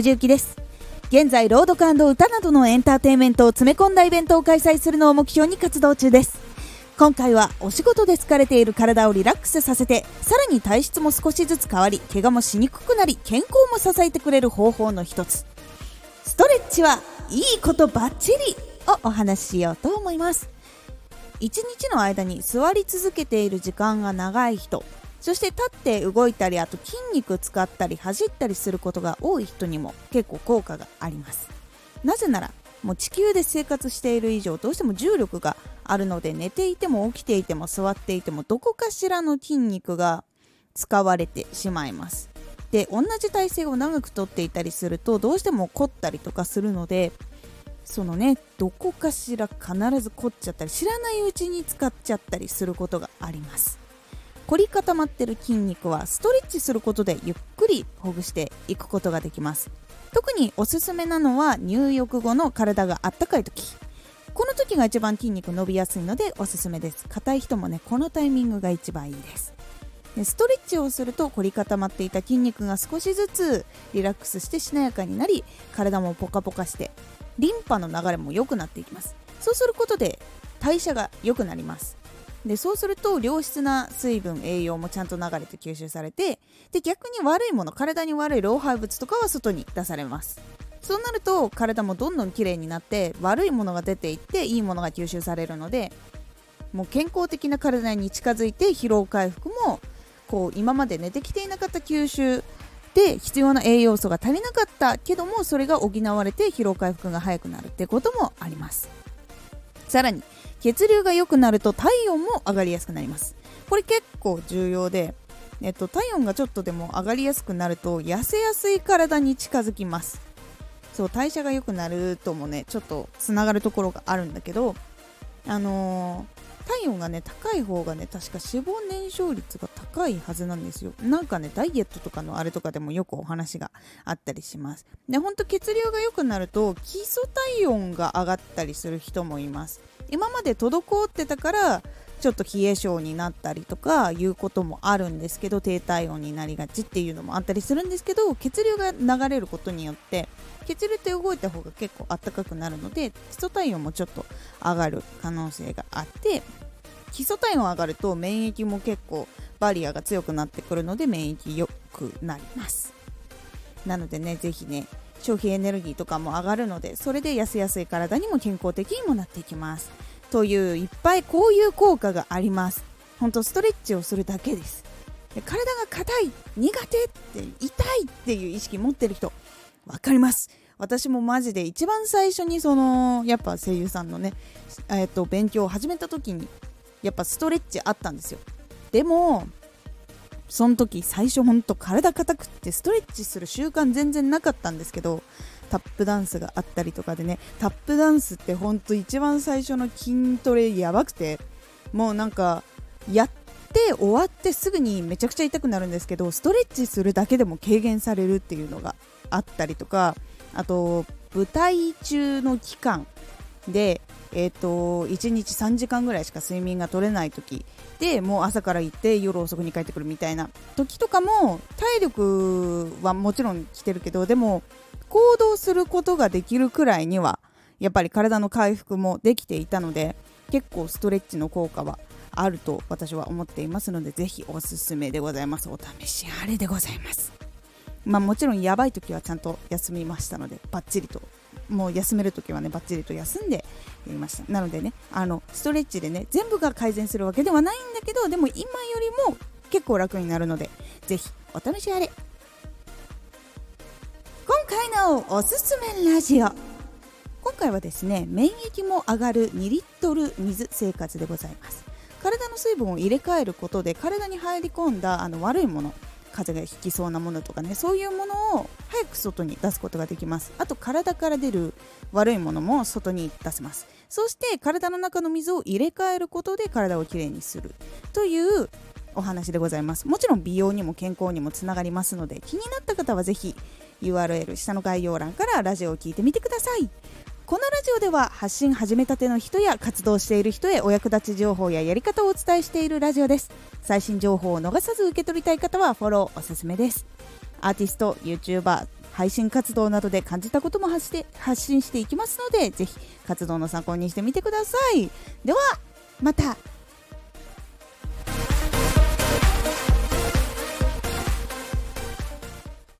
藤幸です。現在朗読歌などのエンターテインメントを詰め込んだイベントを開催するのを目標に活動中です。今回はお仕事で疲れている体をリラックスさせてさらに体質も少しずつ変わり怪我もしにくくなり健康も支えてくれる方法の一つ。ストレッチはいいことばっちりをお話ししようと思います。一日の間に座り続けている時間が長い人そして立って動いたりあと筋肉使ったり走ったりすることが多い人にも結構効果があります。なぜならもう地球で生活している以上どうしても重力があるので寝ていても起きていても座っていてもどこかしらの筋肉が使われてしまいます。で同じ体勢を長くとっていたりするとどうしても凝ったりとかするのでそのねどこかしら必ず凝っちゃったり知らないうちに使っちゃったりすることがあります。凝り固まってる筋肉はストレッチすることでゆっくりほぐしていくことができます。特におすすめなのは入浴後の体があったかい時。この時が一番筋肉伸びやすいのでおすすめです。硬い人もねこのタイミングが一番いいです。でストレッチをすると凝り固まっていた筋肉が少しずつリラックスしてしなやかになり体もポカポカしてリンパの流れも良くなっていきます。そうすることで代謝が良くなります。でそうすると良質な水分栄養もちゃんと流れて吸収されてで逆に悪いもの体に悪い老廃物とかは外に出されます。そうなると体もどんどんきれいになって悪いものが出ていっていいものが吸収されるのでもう健康的な体に近づいて疲労回復もこう今まで寝てきていなかった吸収で必要な栄養素が足りなかったけどもそれが補われて疲労回復が早くなるってこともあります。さらに血流が良くなると体温も上がりやすくなります。これ結構重要で、えっと、体温がちょっとでも上がりやすくなると痩せやすい体に近づきます。そう代謝が良くなるともねちょっとつながるところがあるんだけどあのー体温がね高い方がね確か脂肪燃焼率が高いはずなんですよ。なんかねダイエットとかのあれとかでもよくお話があったりします。でほんと血流が良くなると基礎体温が上がったりする人もいます。今まで滞ってたからちょっと冷え性になったりとかいうこともあるんですけど低体温になりがちっていうのもあったりするんですけど血流が流れることによって血流って動いた方が結構あったかくなるので基礎体温もちょっと上がる可能性があって基礎体温上がると免疫も結構バリアが強くなってくるので免疫良くなります。なのでね是非ね消費エネルギーとかも上がるのでそれで痩せやすい体にも健康的にもなっていきます。といういっぱいこういう効果があります。本当ストレッチをするだけです。で体が硬い苦手って痛いっていう意識持ってる人分かります。私もマジで一番最初にそのやっぱ声優さんのね、えー、と勉強を始めた時にやっぱストレッチあったんですよ。でもその時最初ほんと体硬くってストレッチする習慣全然なかったんですけどタップダンスがあったりとかでねタップダンスってほんと一番最初の筋トレやばくてもうなんかやって終わってすぐにめちゃくちゃ痛くなるんですけどストレッチするだけでも軽減されるっていうのがあったりとかあと舞台中の期間でえーと、1日3時間ぐらいしか睡眠が取れない時でもう朝から行って夜遅くに帰ってくるみたいな時とかも体力はもちろん来てるけどでも行動することができるくらいにはやっぱり体の回復もできていたので結構ストレッチの効果はあると私は思っていますのでぜひおすすめでございます。お試しあれでございます。まあもちろんやばい時はちゃんと休みましたのでバッチリともう休めるときはねバッチリと休んでやりました。なのでねあのストレッチでね全部が改善するわけではないんだけどでも今よりも結構楽になるのでぜひお試しあれ。回のおすすめラジオ。今回はですね免疫も上がる2リットル水生活でございます。体の水分を入れ替えることで体に入り込んだあの悪いもの風邪がひきそうなものとかねそういうものを早く外に出すことができます。あと体から出る悪いものも外に出せます。そして体の中の水を入れ替えることで体をきれいにする。というお話でございます。もちろん美容にも健康にもつながりますので気になった方はぜひ URL 下の概要欄からラジオを聴いてみてください。このラジオでは発信始めたての人や活動している人へお役立ち情報ややり方をお伝えしているラジオです。最新情報を逃さず受け取りたい方はフォローおすすめです。アーティスト YouTuber 配信活動などで感じたことも発して発信していきますのでぜひ活動の参考にしてみてください。ではまた。